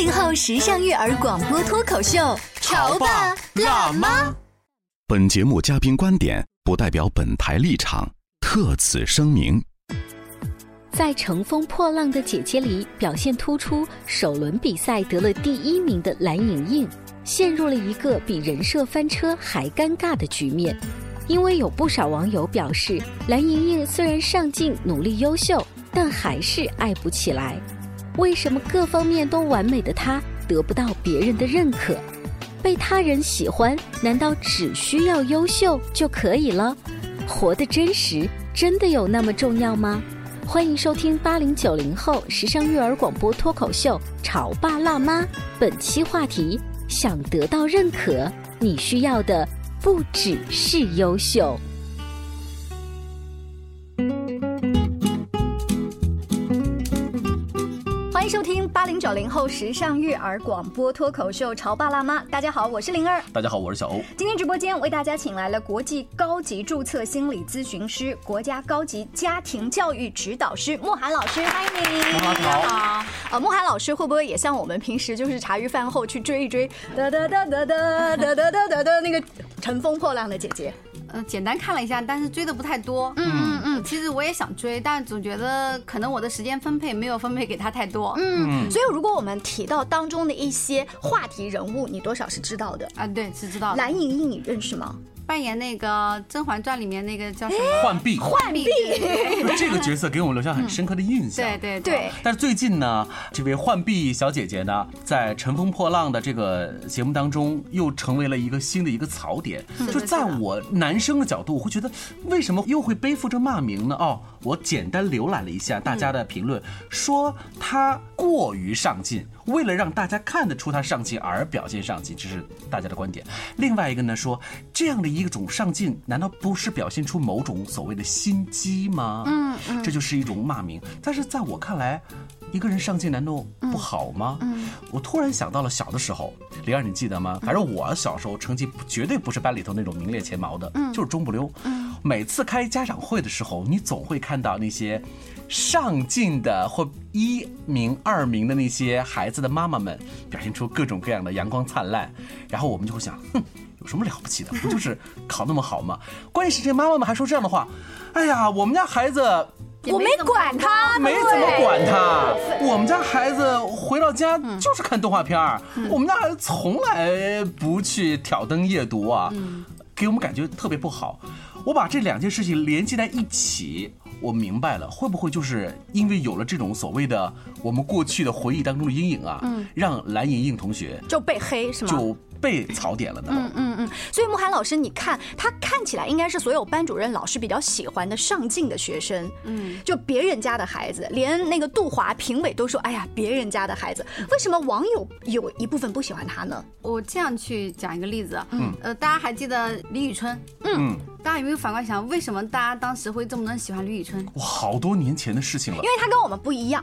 八零后时尚育儿广播脱口秀，潮爸辣妈。本节目嘉宾观点不代表本台立场，特此声明。在《乘风破浪的姐姐》里表现突出，首轮比赛得了第一名的蓝盈莹，陷入了一个比人设翻车还尴尬的局面。因为有不少网友表示，蓝盈莹虽然上镜、努力、优秀，但还是爱不起来。为什么各方面都完美的他得不到别人的认可？被他人喜欢，难道只需要优秀就可以了？活得真实，真的有那么重要吗？欢迎收听八零九零后时尚育儿广播脱口秀《潮爸辣妈》，本期话题：想得到认可，你需要的不只是优秀。收听八零九零后时尚育儿广播脱口秀《潮爸辣妈》。大家好，我是灵儿。大家好，我是小欧。今天直播间为大家请来了国际高级注册心理咨询师、国家高级家庭教育指导师莫涵老师，欢迎你。大家好。呃，莫涵老师会不会也像我们平时就是茶余饭后去追一追哒哒哒哒哒哒哒哒哒的那个乘风破浪的姐姐？呃，简单看了一下，但是追的不太多。嗯嗯嗯，其实我也想追，但总觉得可能我的时间分配没有分配给他太多。嗯，所以如果我们提到当中的一些话题人物，你多少是知道的啊？对，是知道的。蓝盈莹，你认识吗？扮演那个《甄嬛传》里面那个叫什么？浣碧。浣碧，这个角色给我们留下很深刻的印象。对对对。但是最近呢，这位浣碧小姐姐呢，在《乘风破浪》的这个节目当中，又成为了一个新的一个槽点。就在我男生的角度，我会觉得，为什么又会背负着骂名呢？哦，我简单浏览了一下大家的评论，说他过于上进。为了让大家看得出他上进而表现上进，这是大家的观点。另外一个呢，说这样的一种上进，难道不是表现出某种所谓的心机吗？嗯嗯，这就是一种骂名。但是在我看来，一个人上进难道不好吗？嗯，我突然想到了小的时候，灵儿你记得吗？反正我小时候成绩绝对不是班里头那种名列前茅的，就是中不溜。嗯，每次开家长会的时候，你总会看到那些。上进的或一名、二名的那些孩子的妈妈们，表现出各种各样的阳光灿烂，然后我们就会想，哼，有什么了不起的？不就是考那么好吗？关键是这妈妈们还说这样的话，哎呀，我们家孩子，我没管他，没怎么管他，我们家孩子回到家就是看动画片儿，我们家孩子从来不去挑灯夜读啊，给我们感觉特别不好。我把这两件事情连接在一起。我明白了，会不会就是因为有了这种所谓的我们过去的回忆当中的阴影啊，嗯，让蓝莹莹同学就被黑是吗？就被槽点了呢？嗯嗯嗯。所以慕寒老师，你看他看起来应该是所有班主任老师比较喜欢的上进的学生，嗯，就别人家的孩子，连那个杜华评委都说，哎呀，别人家的孩子，为什么网友有一部分不喜欢他呢？我这样去讲一个例子，嗯，呃，大家还记得李宇春？嗯。大家有没有反过来想，为什么大家当时会这么能喜欢李宇春？哇，好多年前的事情了。因为他跟我们不一样。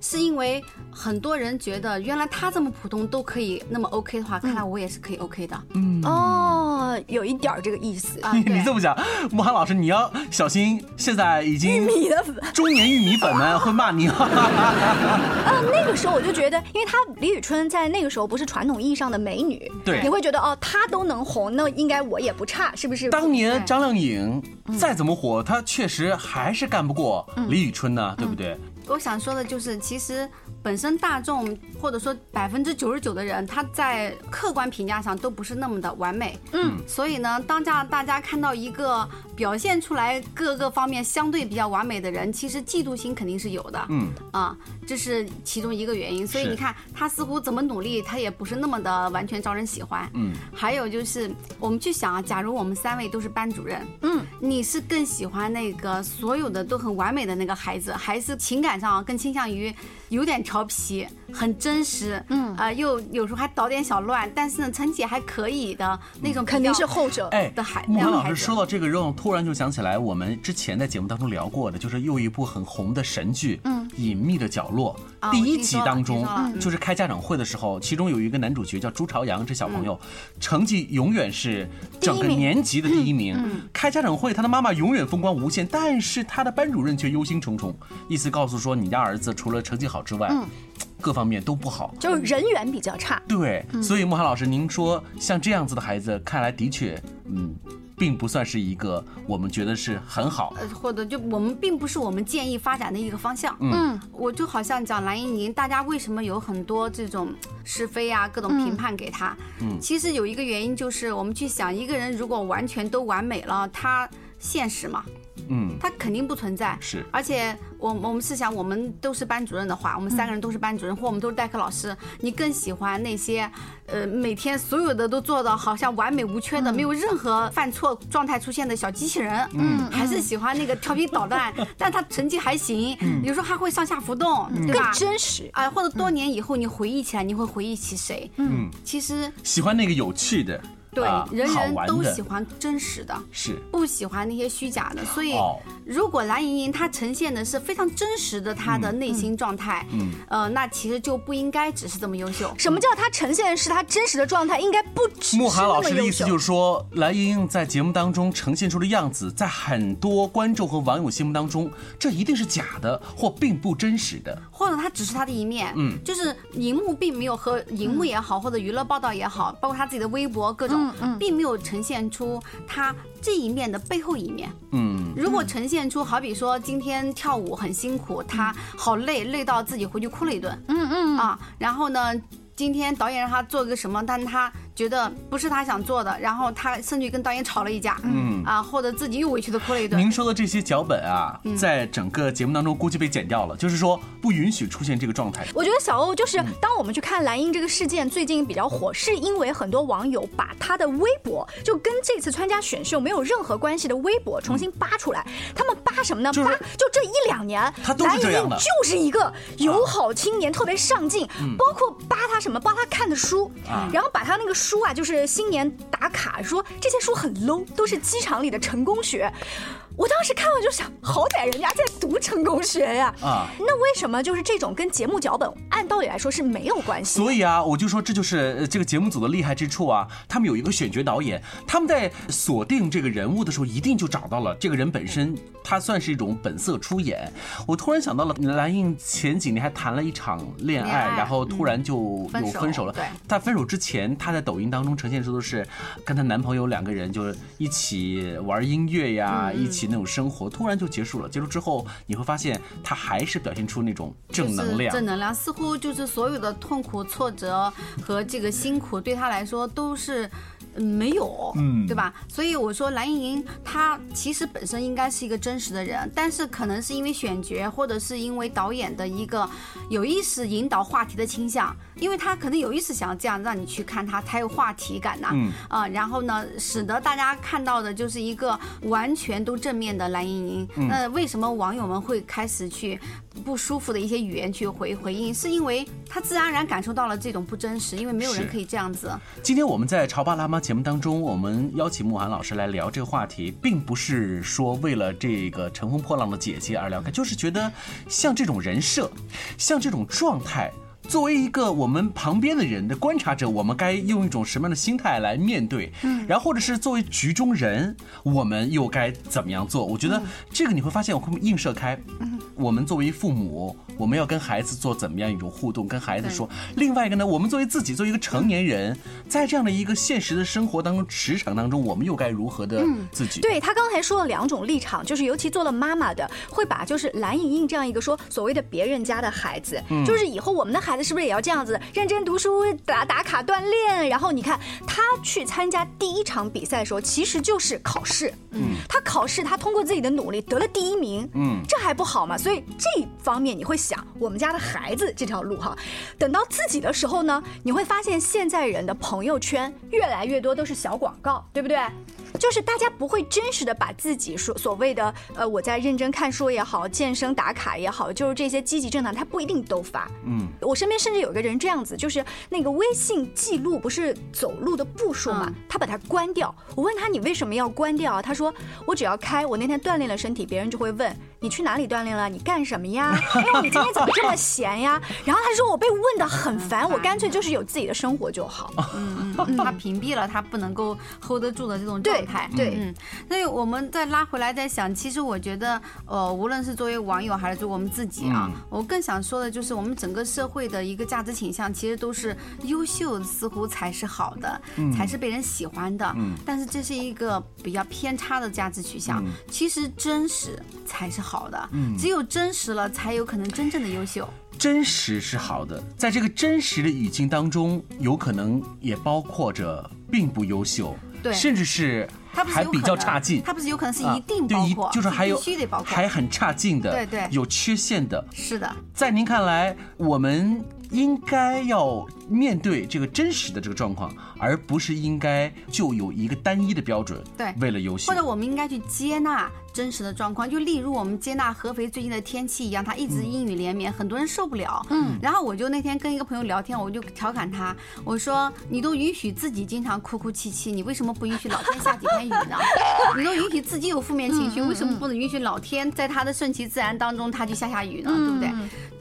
是因为很多人觉得原来他这么普通都可以那么 OK 的话，看来我也是可以 OK 的。嗯哦，有一点这个意思啊。你这么讲，慕寒老师你要小心，现在已经玉米的，中年玉米粉们会骂你。啊，那个时候我就觉得，因为她李宇春在那个时候不是传统意义上的美女，对，你会觉得哦，她都能红，那应该我也不差，是不是？当年张靓颖再怎么火，她确实还是干不过李宇春呢，对不对？我想说的就是，其实本身大众或者说百分之九十九的人，他在客观评价上都不是那么的完美。嗯，所以呢，当这样大家看到一个表现出来各个方面相对比较完美的人，其实嫉妒心肯定是有的。嗯，啊，这是其中一个原因。所以你看，他似乎怎么努力，他也不是那么的完全招人喜欢。嗯，还有就是，我们去想啊，假如我们三位都是班主任，嗯，你是更喜欢那个所有的都很完美的那个孩子，还是情感上更倾向于有点调皮、很真实，嗯。啊、又有时候还捣点小乱，但是呢成绩还可以的那种，肯定是后者。哎的孩，子老师说到这个，让我突然就想起来，我们之前在节目当中聊过的，就是又一部很红的神剧，嗯，《隐秘的角落》啊第一集当中就是开家长会的时候，其中有一个男主角叫朱朝阳，这小朋友成绩永远是整个年级的第一名。开家长会，他的妈妈永远风光无限，但是他的班主任却忧心忡忡，意思告诉说，你家儿子除了成绩好之外，各方面都不好。就是人缘比较差。对，所以莫寒老师，您说像这样子的孩子，看来的确，嗯，并不算是一个我们觉得是很好。呃，或者就我们并不是我们建议发展的一个方向。嗯，我就好像讲蓝盈莹，大家为什么有很多这种是非啊，各种评判给他？嗯其实有一个原因就是我们去想，一个人如果完全都完美了，他现实嘛，嗯，他肯定不存在。是而且我我们是想，我们都是班主任的话，我们三个人都是班主任，或我们都是代课老师，你更喜欢那些，呃，每天所有的都做到好像完美无缺的，没有任何犯错状态出现的小机器人，嗯，还是喜欢那个调皮捣蛋，但他成绩还行，有时候还会上下浮动，对吧更？真实。啊，或者多年以后你回忆起来，你会回忆起谁？嗯，其实喜欢那个有趣的，对啊人人都喜欢真实的。是不喜欢那些虚假的，所以哦如果蓝盈莹她呈现的是非常真实的她的内心状态，嗯呃，那其实就不应该只是这么优秀。什么叫她呈现的是她真实的状态？应该不只是慕寒那老师的意思。就是说，蓝莹莹在节目当中呈现出的样子，在很多观众和网友心目当中，这一定是假的或并不真实的。或者她只是她的一面，嗯就是荧幕并没有和荧幕也好，或者娱乐报道也好，包括她自己的微博各种，并没有呈现出他这一面的背后一面。嗯，如果呈现出，好比说今天跳舞很辛苦，他好累，累到自己回去哭了一顿，嗯嗯。啊，然后呢，今天导演让他做个什么，但他觉得不是他想做的，然后他甚至跟导演吵了一架，嗯啊，或者自己又委屈的哭了一顿。您说的这些脚本啊，嗯在整个节目当中估计被剪掉了，就是说不允许出现这个状态。我觉得小欧就是，当我们去看蓝英这个事件最近比较火，是因为很多网友把他的微博就跟这次参加选秀没有任何关系的微博重新扒出来。他们扒什么呢？就是扒就这一两年，他都是蓝英这样的就是一个友好青年，特别上进，包括扒他什么，扒他看的书，啊然后把他那个书啊，就是新年打卡说这些书很 low，都是机场里的成功学。我当时看了就想，好歹人家在读成功学呀，啊那为什么就是这种跟节目脚本按道理来说是没有关系？所以啊，我就说这就是呃这个节目组的厉害之处啊。他们有一个选角导演，他们在锁定这个人物的时候，一定就找到了这个人本身，他算是一种本色出演。我突然想到了，蓝印前几年还谈了一场恋爱，然后突然就有分手了。对在分手之前，她在抖音当中呈现出的是跟她男朋友两个人就是一起玩音乐呀，一起那种生活，突然就结束了。结束之后，你会发现她还是表现出那种正能量。正能量似乎就是所有的痛苦、挫折和这个辛苦对她来说都是。嗯没有，嗯对吧？所以我说蓝盈莹她其实本身应该是一个真实的人，但是可能是因为选角，或者是因为导演的一个有意识引导话题的倾向，因为他可能有意识想要这样让你去看他，才有话题感呐、嗯啊，然后呢，使得大家看到的就是一个完全都正面的蓝盈莹。那为什么网友们会开始去不舒服的一些语言去回回应？是因为他自然而然感受到了这种不真实，因为没有人可以这样子。今天我们在《潮爸辣妈》节目当中，我们邀请慕寒老师来聊这个话题，并不是说为了这个乘风破浪的姐姐而聊开，就是觉得像这种人设，像这种状态。作为一个我们旁边的人的观察者，我们该用一种什么样的心态来面对？嗯，然后或者是作为局中人，我们又该怎么样做？我觉得这个你会发现，我会映射开。嗯，我们作为父母，我们要跟孩子做怎么样一种互动？跟孩子说。另外一个呢，我们作为自己，作为一个成年人，在这样的一个现实的生活当中、职场当中，我们又该如何的自己？对他刚才说了两种立场，就是尤其做了妈妈的，会把就是蓝莹莹这样一个说所谓的别人家的孩子，就是以后我们的孩子是不是也要这样子认真读书、打打卡锻炼？然后你看他去参加第一场比赛的时候，其实就是考试。嗯，他考试，他通过自己的努力得了第一名。嗯，这还不好吗？所以这方面你会想，我们家的孩子这条路哈，等到自己的时候呢，你会发现现在人的朋友圈越来越多都是小广告，对不对？就是大家不会真实的把自己所所谓的呃我在认真看书也好，健身打卡也好，就是这些积极正能量，他不一定都发。嗯，我身边甚至有个人这样子，就是那个微信记录不是走路的步数嘛，他把它关掉。我问他你为什么要关掉？他说我只要开，我那天锻炼了身体，别人就会问你去哪里锻炼了，你干什么呀？哎呦，你今天怎么这么闲呀？然后他说我被问的很烦，我干脆就是有自己的生活就好。嗯嗯，他屏蔽了他不能够 hold 得住的这种状态。对，嗯，所以我们再拉回来再想，其实我觉得，呃，无论是作为网友还是作为我们自己啊，我更想说的就是，我们整个社会的一个价值倾向，其实都是优秀似乎才是好的，才是被人喜欢的。嗯，但是这是一个比较偏差的价值取向。其实真实才是好的，只有真实了，才有可能真正的优秀。真实是好的，在这个真实的语境当中，有可能也包括着并不优秀。对，甚至是还比较差劲，它不是有可能是一定包括，就是还有必须得包括，还很差劲的，对对，有缺陷的，是的。在您看来，我们应该要面对这个真实的这个状况，而不是应该就有一个单一的标准，对，为了游戏，或者我们应该去接纳。真实的状况，就例如我们接纳合肥最近的天气一样，它一直阴雨连绵，很多人受不了。嗯，然后我就那天跟一个朋友聊天，我就调侃他，我说你都允许自己经常哭哭泣泣，你为什么不允许老天下几天雨呢？你都允许自己有负面情绪，为什么不能允许老天在他的顺其自然当中，他去下下雨呢？对不对？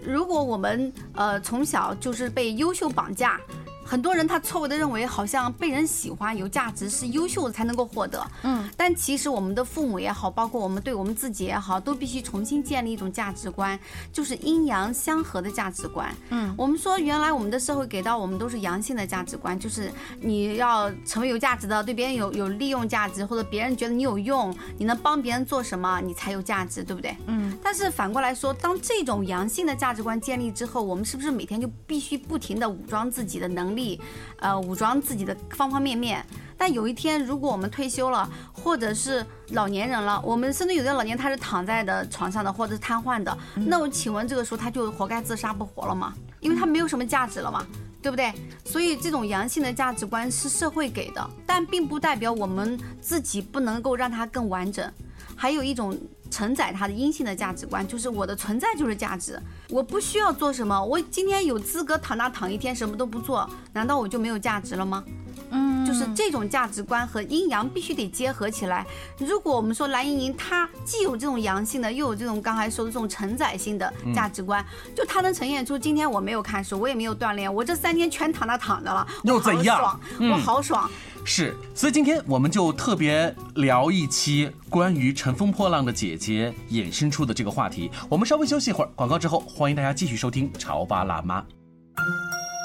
如果我们呃从小就是被优秀绑架。很多人他错误的认为，好像被人喜欢、有价值是优秀的才能够获得。嗯，但其实我们的父母也好，包括我们对我们自己也好，都必须重新建立一种价值观，就是阴阳相合的价值观。嗯，我们说原来我们的社会给到我们都是阳性的价值观，就是你要成为有价值的，对别人有有利用价值，或者别人觉得你有用，你能帮别人做什么，你才有价值，对不对？嗯。但是反过来说，当这种阳性的价值观建立之后，我们是不是每天就必须不停的武装自己的能力？力，呃，武装自己的方方面面。但有一天，如果我们退休了，或者是老年人了，我们甚至有的老年他是躺在的床上的，或者是瘫痪的，那我请问这个时候他就活该自杀不活了吗？因为他没有什么价值了嘛，对不对？所以这种阳性的价值观是社会给的，但并不代表我们自己不能够让它更完整。还有一种。承载他的阴性的价值观，就是我的存在就是价值，我不需要做什么，我今天有资格躺那躺一天什么都不做，难道我就没有价值了吗？嗯，就是这种价值观和阴阳必须得结合起来。如果我们说蓝盈莹她既有这种阳性的，又有这种刚才说的这种承载性的价值观，就她能呈现出今天我没有看书，我也没有锻炼，我这三天全躺那躺着了，又怎样？我好爽。是，所以今天我们就特别聊一期关于《乘风破浪的姐姐》衍生出的这个话题。我们稍微休息一会儿，广告之后，欢迎大家继续收听《潮爸辣妈》。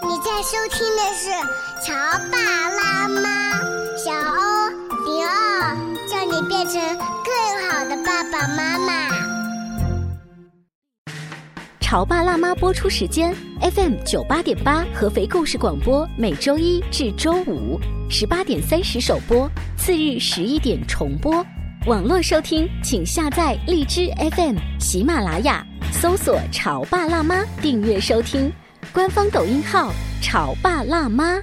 你在收听的是《潮爸辣妈》，小欧零二，叫你变成更好的爸爸妈妈。《潮爸辣妈》播出时间：FM 九八点八，合肥故事广播，每周一至周五。十八点三十首播，次日十一点重播。网络收听，请下载荔枝 FM、喜马拉雅，搜索“潮爸辣妈”，订阅收听。官方抖音号“潮爸辣妈”。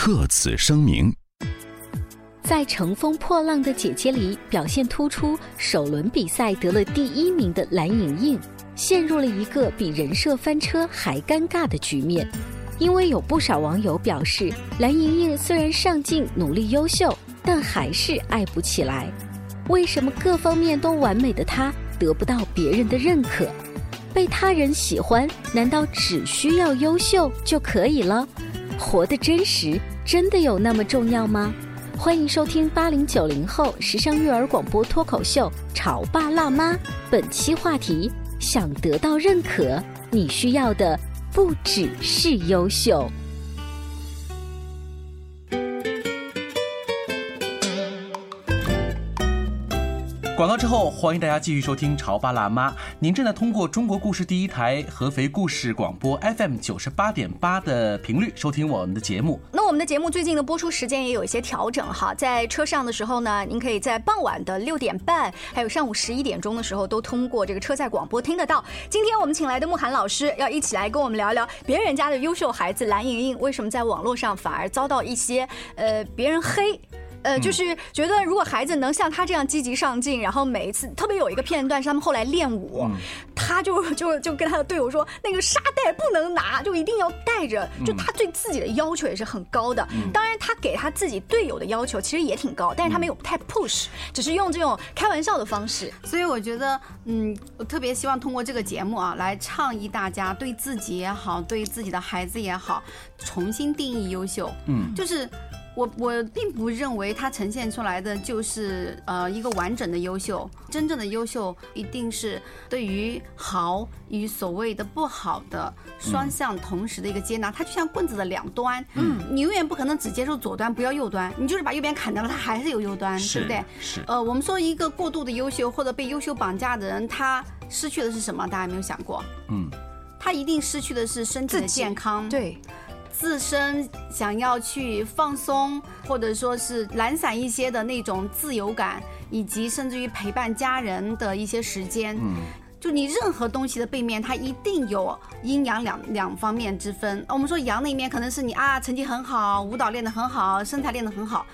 特此声明。在《乘风破浪的姐姐》里表现突出，首轮比赛得了第一名的蓝盈莹，陷入了一个比人设翻车还尴尬的局面。因为有不少网友表示，蓝盈莹虽然上进、努力、优秀，但还是爱不起来。为什么各方面都完美的她得不到别人的认可？被他人喜欢，难道只需要优秀就可以了？活得真实，真的有那么重要吗？欢迎收听八零九零后时尚育儿广播脱口秀《潮爸辣妈》，本期话题：想得到认可，你需要的不只是优秀。广告之后，欢迎大家继续收听《潮爸辣妈》。您正在通过中国故事第一台合肥故事广播 FM 九十八点八的频率收听我们的节目。那我们的节目最近的播出时间也有一些调整哈，在车上的时候呢，您可以在傍晚的六点半，还有上午十一点钟的时候，都通过这个车载广播听得到。今天我们请来的慕寒老师要一起来跟我们聊聊别人家的优秀孩子蓝莹莹为什么在网络上反而遭到一些呃别人黑。呃，就是觉得如果孩子能像他这样积极上进，然后每一次特别有一个片段是他们后来练舞，他就就就跟他的队友说，那个沙袋不能拿，就一定要带着。就他对自己的要求也是很高的。当然，他给他自己队友的要求其实也挺高，但是他没有太 push，只是用这种开玩笑的方式。所以我觉得，嗯，我特别希望通过这个节目啊，来倡议大家对自己也好，对自己的孩子也好，重新定义优秀。嗯，就是。我我并不认为它呈现出来的就是呃一个完整的优秀，真正的优秀一定是对于好与所谓的不好的双向同时的一个接纳，它就像棍子的两端，嗯，你永远不可能只接受左端不要右端，你就是把右边砍掉了，它还是有右端，对不对？是。呃，我们说一个过度的优秀或者被优秀绑架的人，他失去的是什么？大家有没有想过？嗯，他一定失去的是身体的健康。对。自身想要去放松，或者说是懒散一些的那种自由感，以及甚至于陪伴家人的一些时间。嗯，就你任何东西的背面，它一定有阴阳两两方面之分。我们说阳那一面，可能是你啊，成绩很好，舞蹈练得很好，身材练得很好。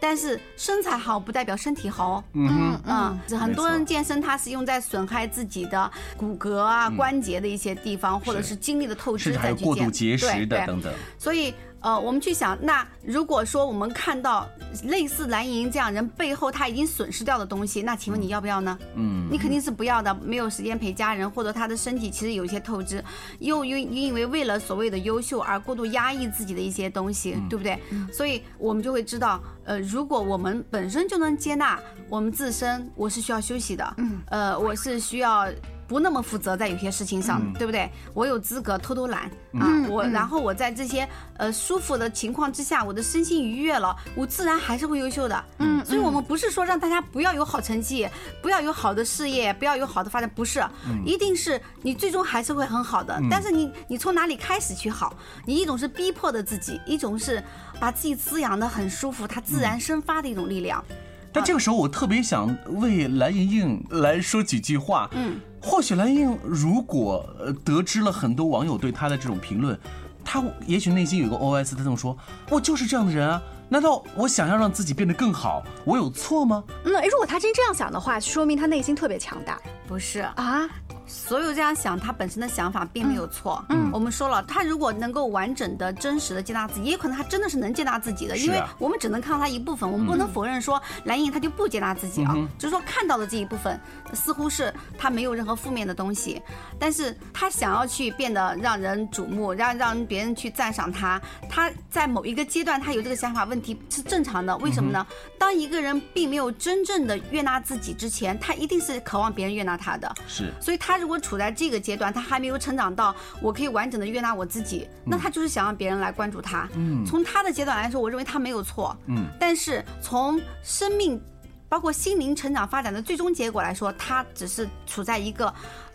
但是身材好不代表身体好，嗯嗯，很多人健身他是用在损害自己的骨骼啊、关节的一些地方，或者是精力的透支再去健，过度节食的等等，所以。呃，我们去想，那如果说我们看到类似蓝莹莹这样人背后他已经损失掉的东西，那请问你要不要呢？嗯，你肯定是不要的，没有时间陪家人，或者他的身体其实有一些透支，又因因为为了所谓的优秀而过度压抑自己的一些东西，对不对？所以我们就会知道，呃，如果我们本身就能接纳我们自身，我是需要休息的，嗯，呃，我是需要。不那么负责在有些事情上，对不对？我有资格偷偷懒啊！我然后我在这些呃舒服的情况之下，我的身心愉悦了，我自然还是会优秀的。嗯，所以我们不是说让大家不要有好成绩，不要有好的事业，不要有好的发展，不是，一定是你最终还是会很好的。但是你你从哪里开始去好？你一种是逼迫的自己，一种是把自己滋养的很舒服，它自然生发的一种力量。但这个时候，我特别想为蓝莹莹来说几句话。嗯，或许蓝莹莹如果得知了很多网友对她的这种评论，她也许内心有个 OS，她这么说：“我就是这样的人啊，难道我想要让自己变得更好，我有错吗？”嗯，如果她真这样想的话，说明她内心特别强大。不是啊。所有这样想，他本身的想法并没有错。嗯，我们说了，他如果能够完整的、真实的接纳自己，也有可能他真的是能接纳自己的，因为我们只能看到他一部分，我们不能否认说蓝莹他就不接纳自己啊。就是说看到的这一部分，似乎是他没有任何负面的东西，但是他想要去变得让人瞩目，让让别人去赞赏他，他在某一个阶段他有这个想法，问题是正常的。为什么呢？当一个人并没有真正的悦纳自己之前，他一定是渴望别人悦纳他的。是，所以他。如果处在这个阶段，他还没有成长到我可以完整的悦纳我自己，那他就是想让别人来关注他。嗯，从他的阶段来说，我认为他没有错。嗯，但是从生命，包括心灵成长发展的最终结果来说，他只是处在一个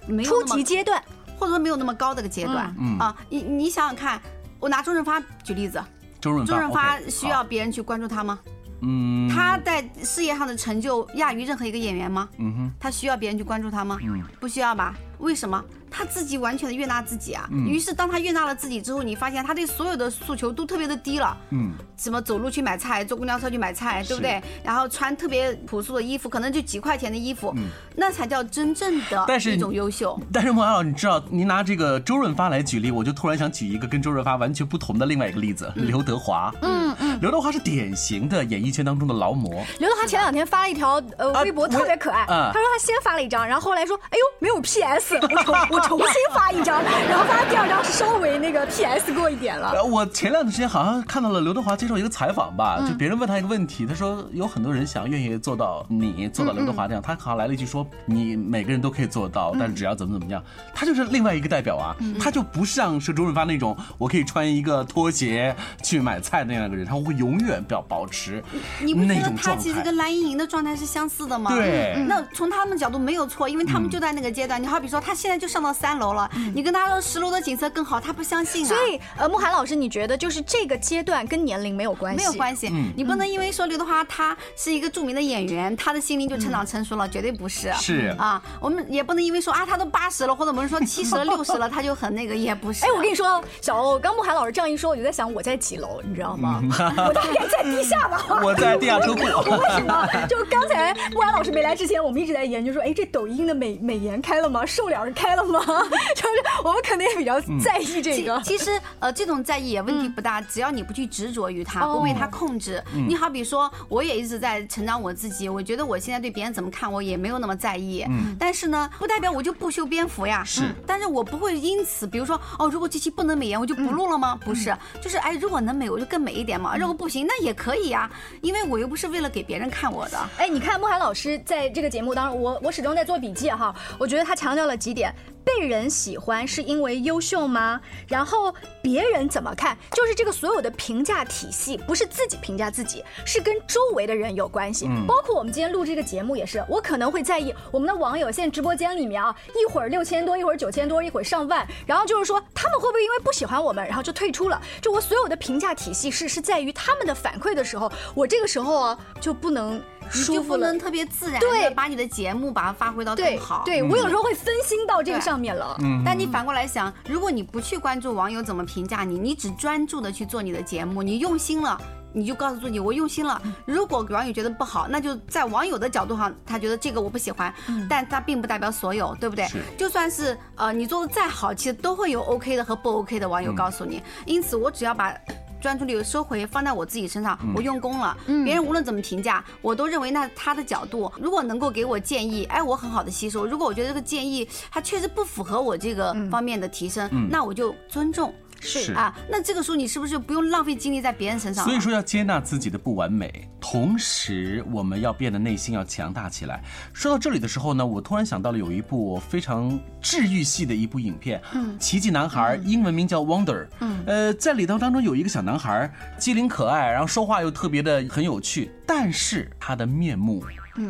没有初级阶段，或者说没有那么高的个阶段。嗯啊，你你想想看，我拿周润发举例子，周润发需要别人去关注他吗？嗯，他在事业上的成就亚于任何一个演员吗？嗯哼，他需要别人去关注他吗？嗯，不需要吧？为什么？他自己完全的悦纳自己啊。嗯于是当他悦纳了自己之后，你发现他对所有的诉求都特别的低了。嗯，什么走路去买菜，坐公交车去买菜，对不对？然后穿特别朴素的衣服，可能就几块钱的衣服，那才叫真正的但是一种优秀。但是莫老师，你知道，您拿这个周润发来举例，我就突然想举一个跟周润发完全不同的另外一个例子，刘德华。嗯嗯，刘德华是典型的演艺圈当中的劳模。刘德华前两天发了一条呃微博，特别可爱。啊。他说他先发了一张，然后后来说，哎呦没有 PS，我重 我重新发一张，然后发的第二张是稍微那个 PS 过一点了。呃，我前两段时间好像看到了刘德华接受一个采访吧，嗯。就别人问他一个问题，他说有很多人想愿意做到你做到刘德华这样，他好像来了一句说你每个人都可以做到，但是只要怎么怎么样，他就是另外一个代表啊，他就不像是周润发那种我可以穿一个拖鞋去买菜那样一个人，他会永远表保持你不觉那得他种状态。其实跟蓝盈莹的状态是相似的吗？对嗯那从他们角度没有错，因为他们嗯就在那个阶段。你好比说，他现在就上到三楼了，你跟他说十楼的景色更好，他不相信啊。所以呃，慕寒老师，你觉得就是这个阶段跟年龄没有关系？没有关系，嗯你不能因为说刘德华他是一个著名的演员，他的心灵就成长成熟了，绝对不是。是啊，我们也不能因为说啊他都八十了，或者我们说七十了、六十了，他就很那个，也不是。哎，我跟你说，小欧，刚慕寒老师这样一说，我就在想我在几楼，你知道吗？我大概在地下吧。我在地下车库我为什么？就刚才慕寒老师没来之前，我们一直在研究说，哎，这抖音的美美颜开了吗？瘦脸儿开了吗？就是我们可能也比较在意这个。其实呃，这种在意也问题不大，只要你不去执着于它，哦不被它控制。嗯你好比说，我也一直在成长我自己，我觉得我现在对别人怎么看，我也没有那么在意。嗯但是呢，不代表我就不修边幅呀。是嗯但是我不会因此，比如说哦，如果这期不能美颜，我就不录了吗？不是，就是哎，如果能美，我就更美一点嘛。如果不行，那也可以呀，因为我又不是为了给别人看我的。哎，你看慕寒老师在这个节目当中，我我始终在做笔记哈。我觉得他强调了几点：被人喜欢是因为优秀吗？然后别人怎么看，就是这个所有的评价体系，不是自己评价自己，是跟周围的人有关系。嗯包括我们今天录这个节目也是，我可能会在意我们的网友现在直播间里面啊，一会儿六千多，一会儿九千多，一会儿上万，然后就是说他们会不会因为不喜欢我们，然后就退出了？就我所有的评价体系是是在于他们的反馈的时候，我这个时候啊就不能。你就不能特别自然对的把你的节目把它发挥到更好。对我有时候会分心到这个上面了。嗯但你反过来想，如果你不去关注网友怎么评价你，你只专注的去做你的节目，你用心了。你就告诉自己，我用心了。如果网友觉得不好，那就在网友的角度上，他觉得这个我不喜欢，但他并不代表所有，对不对？就算是呃你做的再好，其实都会有 OK 的和不 OK 的网友告诉你。因此，我只要把。专注力收回，放在我自己身上，嗯我用功了。嗯别人无论怎么评价，我都认为那他的角度，如果能够给我建议，哎，我很好的吸收。如果我觉得这个建议它确实不符合我这个方面的提升，嗯那我就尊重。是啊，那这个时候你是不是不用浪费精力在别人身上了？所以说要接纳自己的不完美，同时我们要变得内心要强大起来。说到这里的时候呢，我突然想到了有一部非常治愈系的一部影片，嗯奇迹男孩》，英文名叫 Wonder。嗯呃，在里头当中有一个小男孩，机灵可爱，然后说话又特别的很有趣，但是他的面目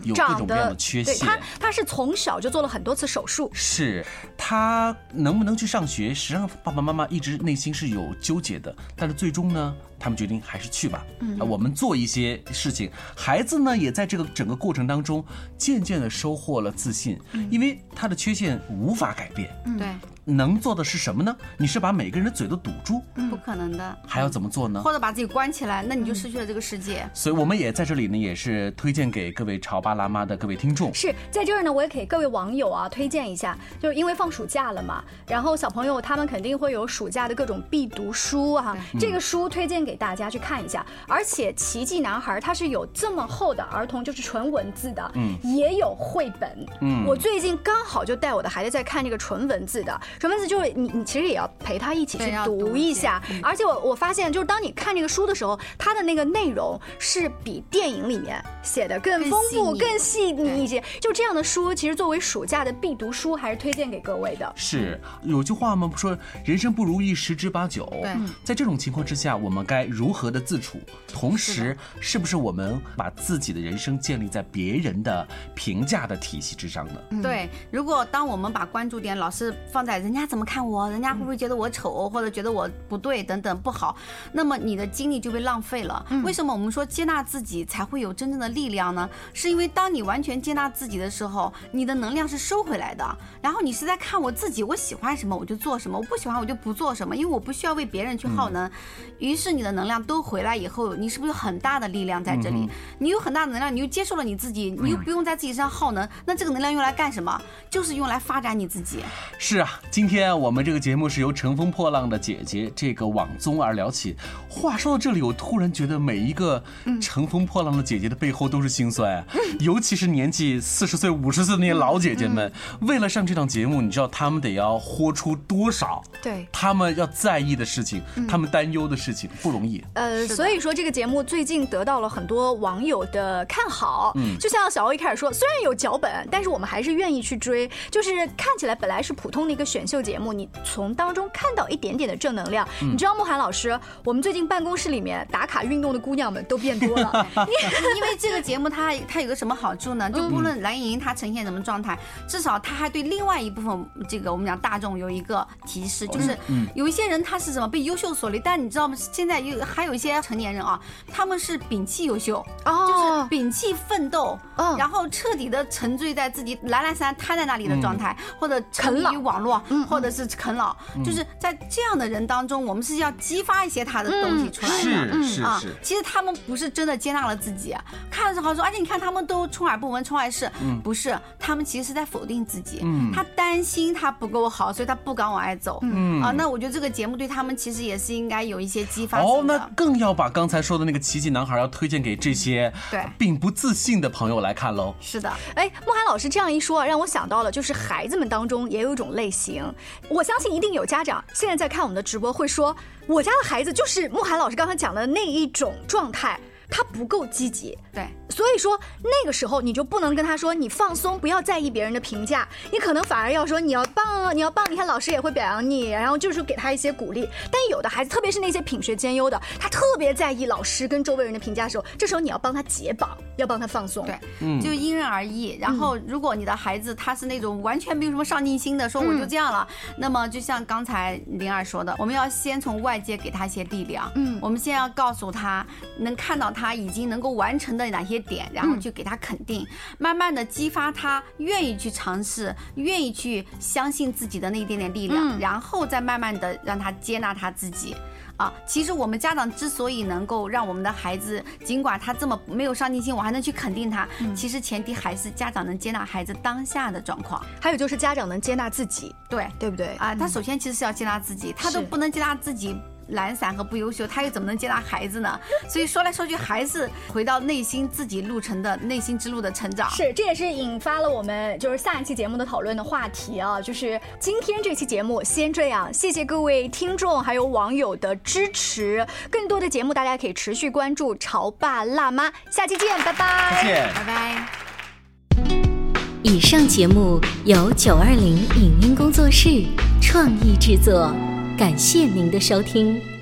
有各种各样的缺陷。对他他是从小就做了很多次手术，是他能不能去上学？实际上，爸爸妈妈一直内心是有纠结的，但是最终呢，他们决定还是去吧。嗯啊我们做一些事情，孩子呢也在这个整个过程当中，渐渐的收获了自信，嗯因为他的缺陷无法改变。对，能做的是什么呢？你是把每个人的嘴都堵住，不可能的。还要怎么做呢？或者把自己关起来，那你就失去了这个世界。所以我们也在这里呢，也是推荐给各位潮爸辣妈的各位听众。是在这儿呢，我也给各位网友啊推荐一下，就是因为放暑假了嘛，然后小朋友他们肯定会有暑假的各种必读书啊，这个书推荐给大家去看一下。而且《奇迹男孩》它是有这么厚的儿童，就是纯文字的，嗯也有绘本。嗯我最近刚好就带我的孩子在看这个纯文字的，纯文字就是你你其实也要陪他一起去读读一下嗯，而且我我发现就是当你看这个书的时候，它的那个内容是比电影里面写的更更丰富、更细腻一些。就这样的书，其实作为暑假的必读书，还是推荐给各位的。是有句话吗？不说人生不如意十之八九。对在这种情况之下，我们该该如何的自处，同时是不是我们把自己的人生建立在别人的评价的体系之上呢？对，如果当我们把关注点老是放在人家怎么看我，人家会不会觉得我丑，或者觉得我不对等等不好，那么你的精力就被浪费了。为什么我们说接纳自己才会有真正的力量呢？是因为当你完全接纳自己的时候，你的能量是收回来的，然后你是在看我自己，我喜欢什么我就做什么，我不喜欢我就不做什么，因为我不需要为别人去耗能。于是你的能量都回来以后，你是不是有很大的力量在这里？你有很大的能量，你又接受了你自己，你又不用在自己身上耗能，那这个能量用来干什么？就是用来发展你自己。是啊，今天我们这个节目是由乘风破浪的姐姐这个网综而聊起。话说到这里，我突然觉得每一个乘风破浪的姐姐的背后都是心酸啊，尤其是年纪四十岁、五十岁的那些老姐姐们，为了上这档节目，你知道她们得要豁出多少？对，她们要在意的事情，她们担忧的事情不容易。呃，所以说这个节目最近得到了很多网友的看好。嗯，就像小欧一开始说，虽然有脚本，但是我们还是愿意去追。就是看起来本来是普通的一个选秀节目，你从当中看到一点点的正能量。你知道慕寒老师，我们最近办公室里面打卡运动的姑娘们都变多了，因为这个节目它它有个什么好处呢？就不论蓝莹莹她呈现什么状态，至少她还对另外一部分这个我们讲大众有一个提示，就是有一些人他是什么被优秀所累，但你知道吗？现在有还有一些成年人啊，他们是摒弃优秀，就是摒弃奋斗，然后彻底的沉醉在自己懒懒散瘫在那里的状态，或者沉迷于网络，或者是啃老，就是在这样的人当中，我们是要激发一些他的东西出来的，是是啊。是。其实他们不是真的接纳了自己，看着好说，而且你看他们都充耳不闻，充耳是，不是？他们其实是在否定自己，他担心他不够好，所以他不敢往外走。嗯啊，那我觉得这个节目对他们其实也是应该有一些激发。哦，那更要把刚才说的那个奇迹男孩要推荐给这些对并不自信的朋友来看喽。是的，哎，慕寒老师这样一说，让我想到了，就是孩子们当中也有一种类型，我相信一定有家长现在在看我们的直播会说，我家的孩子就是慕寒老师刚才讲的那一种状态。他不够积极，对，所以说那个时候你就不能跟他说你放松，不要在意别人的评价，你可能反而要说你要棒，你要棒，你看老师也会表扬你，然后就是给他一些鼓励。但有的孩子，特别是那些品学兼优的，他特别在意老师跟周围人的评价的时候，这时候你要帮他解绑，要帮他放松。对，嗯，就因人而异。然后如果你的孩子他是那种完全没有什么上进心的，说我就这样了，那么就像刚才灵儿说的，我们要先从外界给他一些力量，嗯，我们先要告诉他能看到。他已经能够完成的哪些点，然后去给他肯定，慢慢的激发他愿意去尝试，愿意去相信自己的那一点点力量，然后再慢慢的让他接纳他自己。啊，其实我们家长之所以能够让我们的孩子，尽管他这么没有上进心，我还能去肯定他，其实前提还是家长能接纳孩子当下的状况，还有就是家长能接纳自己，对。对不对？啊，他首先其实是要接纳自己，他都不能接纳自己。懒散和不优秀，他又怎么能接纳孩子呢？所以说来说去，还是回到内心自己路程的内心之路的成长。是，这也是引发了我们就是下一期节目的讨论的话题啊。就是今天这期节目先这样，谢谢各位听众还有网友的支持。更多的节目大家可以持续关注潮爸辣妈，下期见，拜拜。再见，拜拜。以上节目由九二零影音工作室创意制作。感谢您的收听。